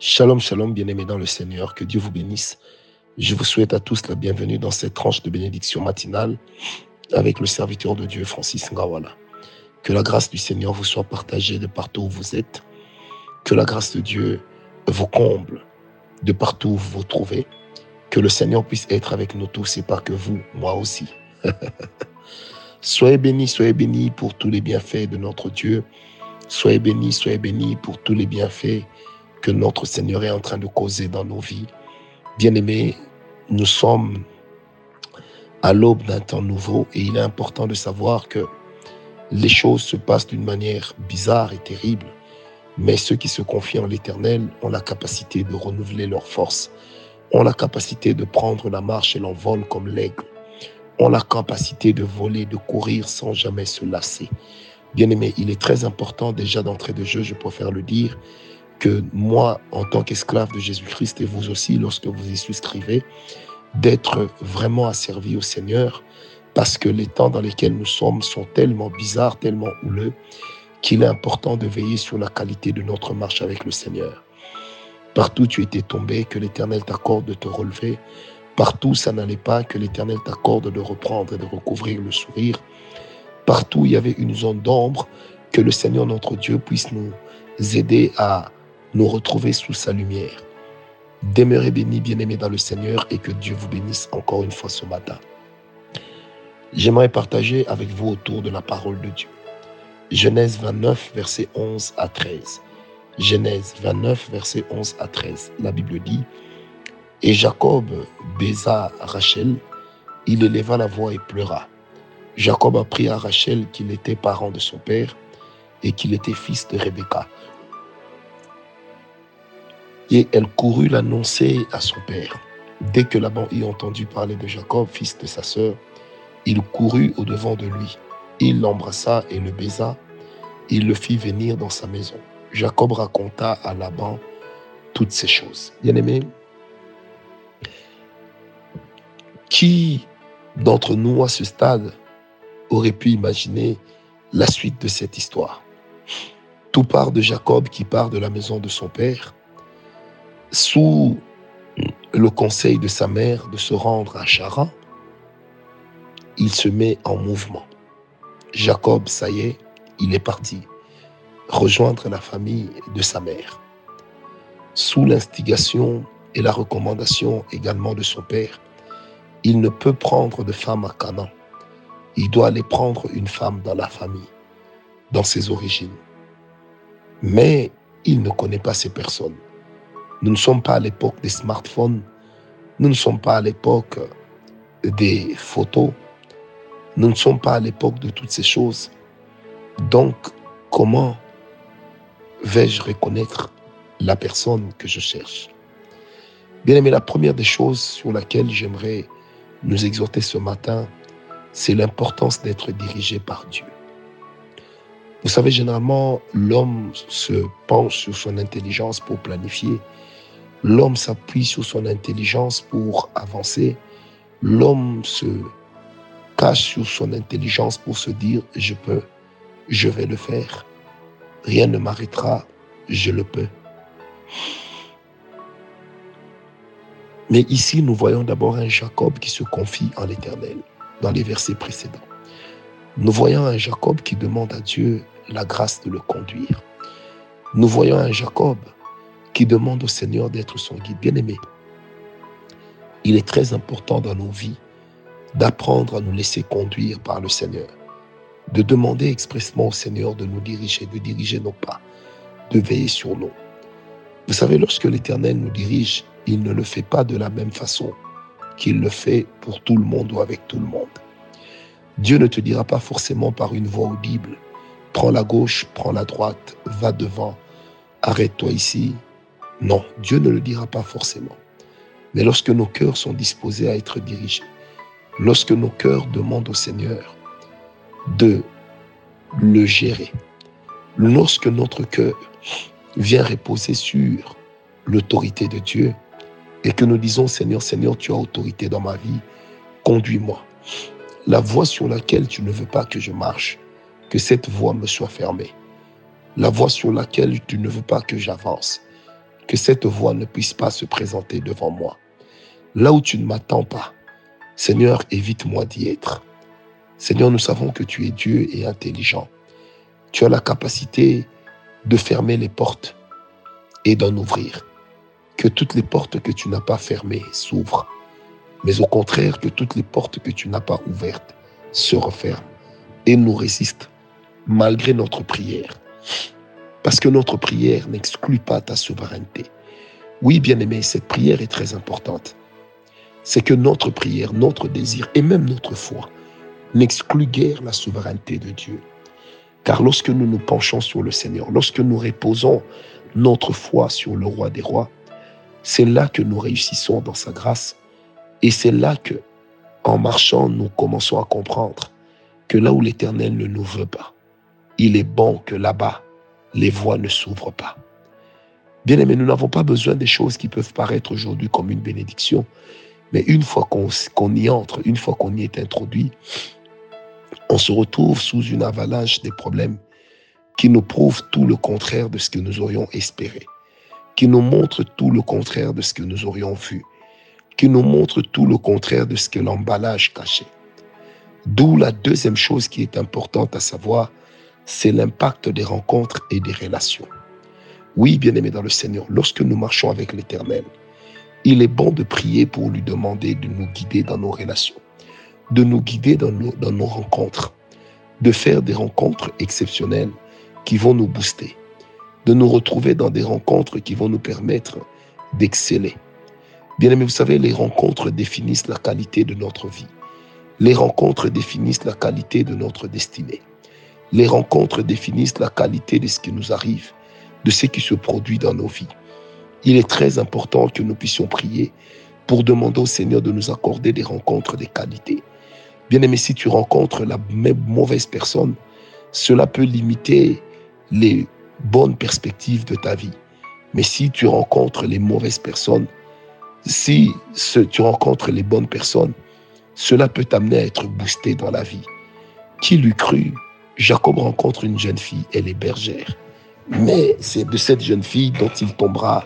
Shalom, shalom, bien-aimés dans le Seigneur, que Dieu vous bénisse. Je vous souhaite à tous la bienvenue dans cette tranche de bénédiction matinale avec le serviteur de Dieu, Francis Ngawala. Que la grâce du Seigneur vous soit partagée de partout où vous êtes. Que la grâce de Dieu vous comble de partout où vous vous trouvez. Que le Seigneur puisse être avec nous tous et pas que vous, moi aussi. soyez bénis, soyez bénis pour tous les bienfaits de notre Dieu. Soyez bénis, soyez bénis pour tous les bienfaits que notre Seigneur est en train de causer dans nos vies. Bien-aimés, nous sommes à l'aube d'un temps nouveau et il est important de savoir que les choses se passent d'une manière bizarre et terrible, mais ceux qui se confient en l'Éternel ont la capacité de renouveler leurs forces, ont la capacité de prendre la marche et l'envol comme l'aigle, ont la capacité de voler, de courir sans jamais se lasser. Bien-aimés, il est très important déjà d'entrée de jeu, je préfère le dire, que moi, en tant qu'esclave de Jésus-Christ, et vous aussi, lorsque vous y souscrivez, d'être vraiment asservi au Seigneur, parce que les temps dans lesquels nous sommes sont tellement bizarres, tellement houleux, qu'il est important de veiller sur la qualité de notre marche avec le Seigneur. Partout tu étais tombé, que l'Éternel t'accorde de te relever. Partout ça n'allait pas, que l'Éternel t'accorde de reprendre et de recouvrir le sourire. Partout il y avait une zone d'ombre, que le Seigneur notre Dieu puisse nous aider à nous retrouver sous sa lumière. Demeurez bénis, bien-aimés dans le Seigneur, et que Dieu vous bénisse encore une fois ce matin. J'aimerais partager avec vous autour de la parole de Dieu. Genèse 29, verset 11 à 13. Genèse 29, verset 11 à 13. La Bible dit, Et Jacob baisa Rachel, il éleva la voix et pleura. Jacob apprit à Rachel qu'il était parent de son père et qu'il était fils de Rebecca. Et elle courut l'annoncer à son père. Dès que Laban eut entendu parler de Jacob, fils de sa sœur, il courut au-devant de lui. Il l'embrassa et le baisa. Il le fit venir dans sa maison. Jacob raconta à Laban toutes ces choses. Bien-aimé, qui d'entre nous à ce stade aurait pu imaginer la suite de cette histoire? Tout part de Jacob qui part de la maison de son père sous le conseil de sa mère de se rendre à Chara, il se met en mouvement. Jacob, ça y est, il est parti rejoindre la famille de sa mère. Sous l'instigation et la recommandation également de son père, il ne peut prendre de femme à Canaan. Il doit aller prendre une femme dans la famille, dans ses origines. Mais il ne connaît pas ces personnes. Nous ne sommes pas à l'époque des smartphones. Nous ne sommes pas à l'époque des photos. Nous ne sommes pas à l'époque de toutes ces choses. Donc, comment vais-je reconnaître la personne que je cherche? Bien aimé, la première des choses sur laquelle j'aimerais nous exhorter ce matin, c'est l'importance d'être dirigé par Dieu. Vous savez, généralement, l'homme se penche sur son intelligence pour planifier, L'homme s'appuie sur son intelligence pour avancer. L'homme se cache sur son intelligence pour se dire, je peux, je vais le faire. Rien ne m'arrêtera, je le peux. Mais ici, nous voyons d'abord un Jacob qui se confie en l'Éternel dans les versets précédents. Nous voyons un Jacob qui demande à Dieu la grâce de le conduire. Nous voyons un Jacob qui demande au Seigneur d'être son guide. Bien-aimé, il est très important dans nos vies d'apprendre à nous laisser conduire par le Seigneur, de demander expressement au Seigneur de nous diriger, de diriger nos pas, de veiller sur nous. Vous savez, lorsque l'Éternel nous dirige, il ne le fait pas de la même façon qu'il le fait pour tout le monde ou avec tout le monde. Dieu ne te dira pas forcément par une voix audible, prends la gauche, prends la droite, va devant, arrête-toi ici, non, Dieu ne le dira pas forcément. Mais lorsque nos cœurs sont disposés à être dirigés, lorsque nos cœurs demandent au Seigneur de le gérer, lorsque notre cœur vient reposer sur l'autorité de Dieu et que nous disons Seigneur, Seigneur, tu as autorité dans ma vie, conduis-moi. La voie sur laquelle tu ne veux pas que je marche, que cette voie me soit fermée. La voie sur laquelle tu ne veux pas que j'avance, que cette voix ne puisse pas se présenter devant moi. Là où tu ne m'attends pas, Seigneur, évite-moi d'y être. Seigneur, nous savons que tu es Dieu et intelligent. Tu as la capacité de fermer les portes et d'en ouvrir. Que toutes les portes que tu n'as pas fermées s'ouvrent, mais au contraire que toutes les portes que tu n'as pas ouvertes se referment et nous résistent malgré notre prière. Parce que notre prière n'exclut pas ta souveraineté. Oui, bien-aimé, cette prière est très importante. C'est que notre prière, notre désir et même notre foi n'exclut guère la souveraineté de Dieu. Car lorsque nous nous penchons sur le Seigneur, lorsque nous reposons notre foi sur le roi des rois, c'est là que nous réussissons dans sa grâce. Et c'est là que, en marchant, nous commençons à comprendre que là où l'Éternel ne nous veut pas, il est bon que là-bas, les voies ne s'ouvrent pas. Bien aimé, nous n'avons pas besoin des choses qui peuvent paraître aujourd'hui comme une bénédiction, mais une fois qu'on y entre, une fois qu'on y est introduit, on se retrouve sous une avalanche des problèmes qui nous prouvent tout le contraire de ce que nous aurions espéré, qui nous montrent tout le contraire de ce que nous aurions vu, qui nous montrent tout le contraire de ce que l'emballage cachait. D'où la deuxième chose qui est importante à savoir, c'est l'impact des rencontres et des relations. Oui, bien-aimés dans le Seigneur, lorsque nous marchons avec l'Éternel, il est bon de prier pour lui demander de nous guider dans nos relations, de nous guider dans nos rencontres, de faire des rencontres exceptionnelles qui vont nous booster, de nous retrouver dans des rencontres qui vont nous permettre d'exceller. Bien aimé, vous savez, les rencontres définissent la qualité de notre vie. Les rencontres définissent la qualité de notre destinée. Les rencontres définissent la qualité de ce qui nous arrive, de ce qui se produit dans nos vies. Il est très important que nous puissions prier pour demander au Seigneur de nous accorder des rencontres de qualité. Bien aimé, si tu rencontres la mauvaise personne, cela peut limiter les bonnes perspectives de ta vie. Mais si tu rencontres les mauvaises personnes, si tu rencontres les bonnes personnes, cela peut t'amener à être boosté dans la vie. Qui l'eût cru Jacob rencontre une jeune fille, elle est bergère. Mais c'est de cette jeune fille dont il tombera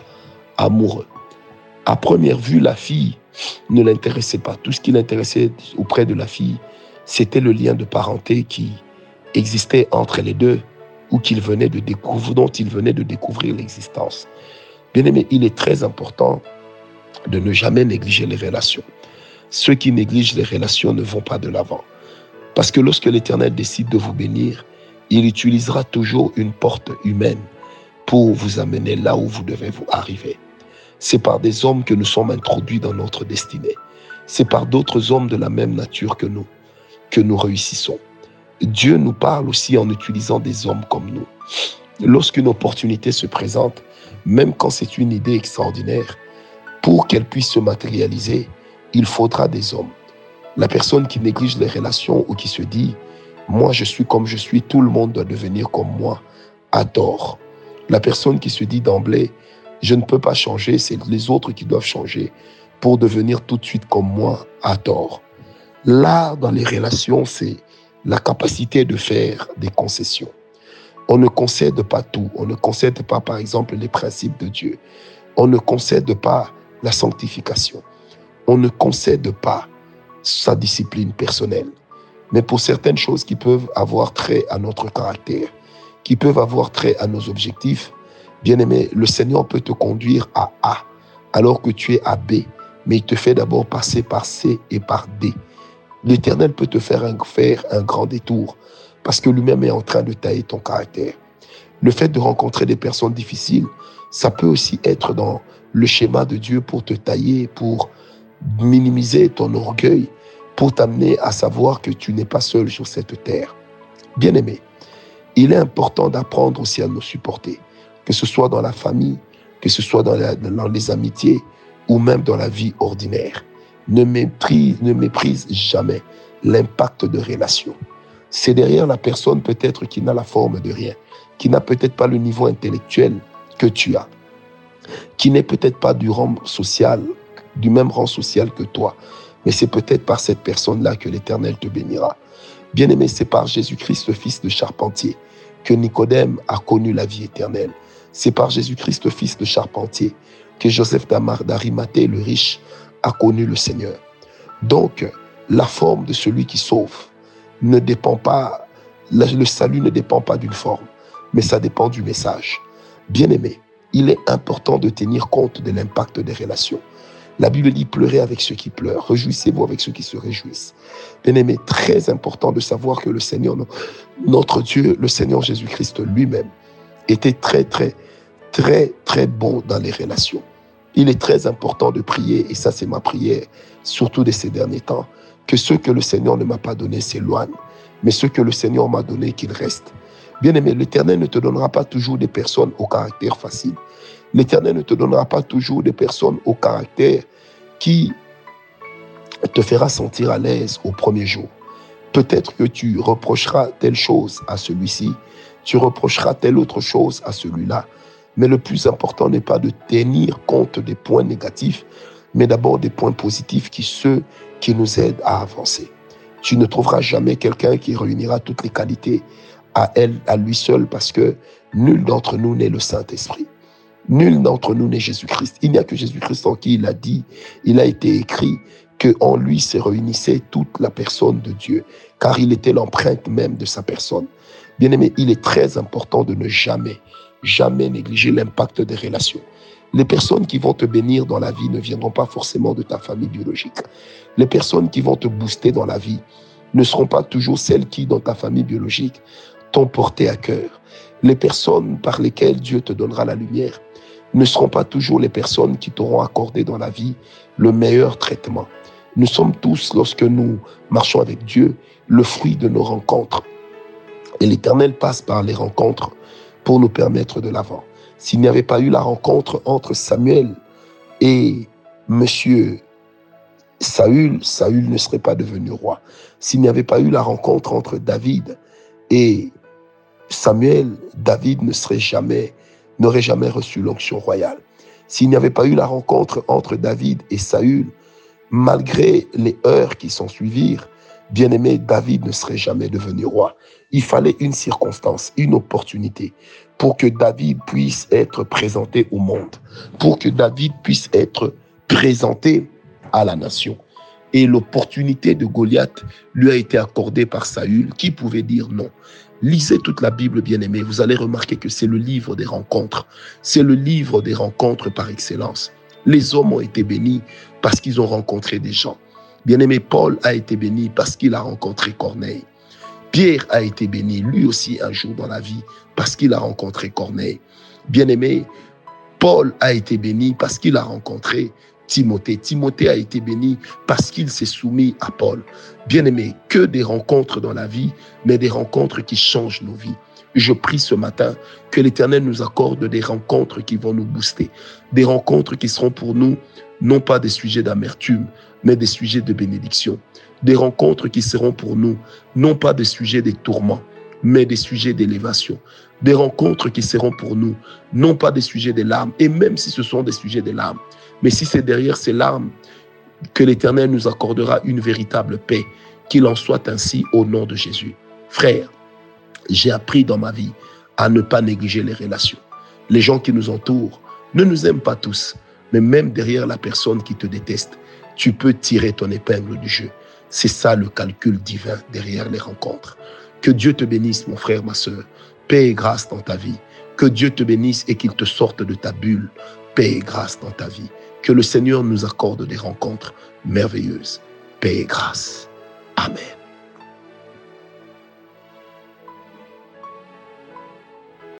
amoureux. À première vue, la fille ne l'intéressait pas. Tout ce qui l'intéressait auprès de la fille, c'était le lien de parenté qui existait entre les deux ou qu'il venait de découvrir, dont il venait de découvrir l'existence. Bien aimé, il est très important de ne jamais négliger les relations. Ceux qui négligent les relations ne vont pas de l'avant. Parce que lorsque l'Éternel décide de vous bénir, il utilisera toujours une porte humaine pour vous amener là où vous devez vous arriver. C'est par des hommes que nous sommes introduits dans notre destinée. C'est par d'autres hommes de la même nature que nous que nous réussissons. Dieu nous parle aussi en utilisant des hommes comme nous. Lorsqu'une opportunité se présente, même quand c'est une idée extraordinaire, pour qu'elle puisse se matérialiser, il faudra des hommes. La personne qui néglige les relations ou qui se dit, moi je suis comme je suis, tout le monde doit devenir comme moi, adore. La personne qui se dit d'emblée, je ne peux pas changer, c'est les autres qui doivent changer pour devenir tout de suite comme moi, adore. Là, dans les relations, c'est la capacité de faire des concessions. On ne concède pas tout. On ne concède pas, par exemple, les principes de Dieu. On ne concède pas la sanctification. On ne concède pas sa discipline personnelle. Mais pour certaines choses qui peuvent avoir trait à notre caractère, qui peuvent avoir trait à nos objectifs, bien aimé, le Seigneur peut te conduire à A alors que tu es à B, mais il te fait d'abord passer par C et par D. L'Éternel peut te faire un, faire un grand détour parce que lui-même est en train de tailler ton caractère. Le fait de rencontrer des personnes difficiles, ça peut aussi être dans le schéma de Dieu pour te tailler, pour minimiser ton orgueil pour t'amener à savoir que tu n'es pas seul sur cette terre. Bien-aimé, il est important d'apprendre aussi à nous supporter, que ce soit dans la famille, que ce soit dans, les amitiés ou même dans la vie ordinaire. Ne méprise, ne méprise jamais l'impact de relation. C'est derrière la personne peut-être qui n'a la forme de rien, qui n'a peut-être pas le niveau intellectuel que tu as, qui n'est peut-être pas du rang social du même rang social que toi. Mais c'est peut-être par cette personne-là que l'Éternel te bénira. Bien-aimé, c'est par Jésus-Christ, fils de charpentier, que Nicodème a connu la vie éternelle. C'est par Jésus-Christ, fils de charpentier, que Joseph d'Arimathée, le riche, a connu le Seigneur. Donc, la forme de celui qui sauve ne dépend pas, le salut ne dépend pas d'une forme, mais ça dépend du message. Bien aimé, il est important de tenir compte de l'impact des relations. La Bible dit pleurez avec ceux qui pleurent, réjouissez-vous avec ceux qui se réjouissent. Bien aimé, très important de savoir que le Seigneur, notre Dieu, le Seigneur Jésus-Christ lui-même, était très, très, très, très bon dans les relations. Il est très important de prier, et ça c'est ma prière, surtout de ces derniers temps, que ce que le Seigneur ne m'a pas donné s'éloigne, mais ce que le Seigneur m'a donné qu'il reste. Bien aimé, l'Éternel ne te donnera pas toujours des personnes au caractère facile. L'Éternel ne te donnera pas toujours des personnes au caractère qui te fera sentir à l'aise au premier jour. Peut-être que tu reprocheras telle chose à celui-ci, tu reprocheras telle autre chose à celui-là. Mais le plus important n'est pas de tenir compte des points négatifs, mais d'abord des points positifs qui ceux qui nous aident à avancer. Tu ne trouveras jamais quelqu'un qui réunira toutes les qualités à elle, à lui seul, parce que nul d'entre nous n'est le Saint-Esprit. Nul d'entre nous n'est Jésus-Christ. Il n'y a que Jésus-Christ en qui il a dit, il a été écrit que en lui se réunissait toute la personne de Dieu, car il était l'empreinte même de sa personne. Bien aimé, il est très important de ne jamais, jamais négliger l'impact des relations. Les personnes qui vont te bénir dans la vie ne viendront pas forcément de ta famille biologique. Les personnes qui vont te booster dans la vie ne seront pas toujours celles qui, dans ta famille biologique, t'ont porté à cœur. Les personnes par lesquelles Dieu te donnera la lumière ne seront pas toujours les personnes qui t'auront accordé dans la vie le meilleur traitement. Nous sommes tous, lorsque nous marchons avec Dieu, le fruit de nos rencontres. Et l'Éternel passe par les rencontres pour nous permettre de l'avant. S'il n'y avait pas eu la rencontre entre Samuel et Monsieur Saül, Saül ne serait pas devenu roi. S'il n'y avait pas eu la rencontre entre David et Samuel, David ne serait jamais n'aurait jamais reçu l'onction royale. S'il n'y avait pas eu la rencontre entre David et Saül, malgré les heures qui s'en suivirent, bien-aimé, David ne serait jamais devenu roi. Il fallait une circonstance, une opportunité pour que David puisse être présenté au monde, pour que David puisse être présenté à la nation. Et l'opportunité de Goliath lui a été accordée par Saül, qui pouvait dire non. Lisez toute la Bible, bien-aimé. Vous allez remarquer que c'est le livre des rencontres. C'est le livre des rencontres par excellence. Les hommes ont été bénis parce qu'ils ont rencontré des gens. Bien-aimé, Paul a été béni parce qu'il a rencontré Corneille. Pierre a été béni, lui aussi, un jour dans la vie, parce qu'il a rencontré Corneille. Bien-aimé, Paul a été béni parce qu'il a rencontré Timothée. Timothée a été béni parce qu'il s'est soumis à Paul. Bien-aimé, que des rencontres dans la vie, mais des rencontres qui changent nos vies. Je prie ce matin que l'Éternel nous accorde des rencontres qui vont nous booster, des rencontres qui seront pour nous non pas des sujets d'amertume, mais des sujets de bénédiction, des rencontres qui seront pour nous non pas des sujets de tourments, mais des sujets d'élévation, des rencontres qui seront pour nous non pas des sujets de larmes, et même si ce sont des sujets de larmes, mais si c'est derrière ces larmes que l'Éternel nous accordera une véritable paix, qu'il en soit ainsi au nom de Jésus. Frère, j'ai appris dans ma vie à ne pas négliger les relations. Les gens qui nous entourent ne nous aiment pas tous, mais même derrière la personne qui te déteste, tu peux tirer ton épingle du jeu. C'est ça le calcul divin derrière les rencontres. Que Dieu te bénisse, mon frère, ma soeur. Paix et grâce dans ta vie. Que Dieu te bénisse et qu'il te sorte de ta bulle. Paix et grâce dans ta vie. Que le Seigneur nous accorde des rencontres merveilleuses. Paix et grâce. Amen.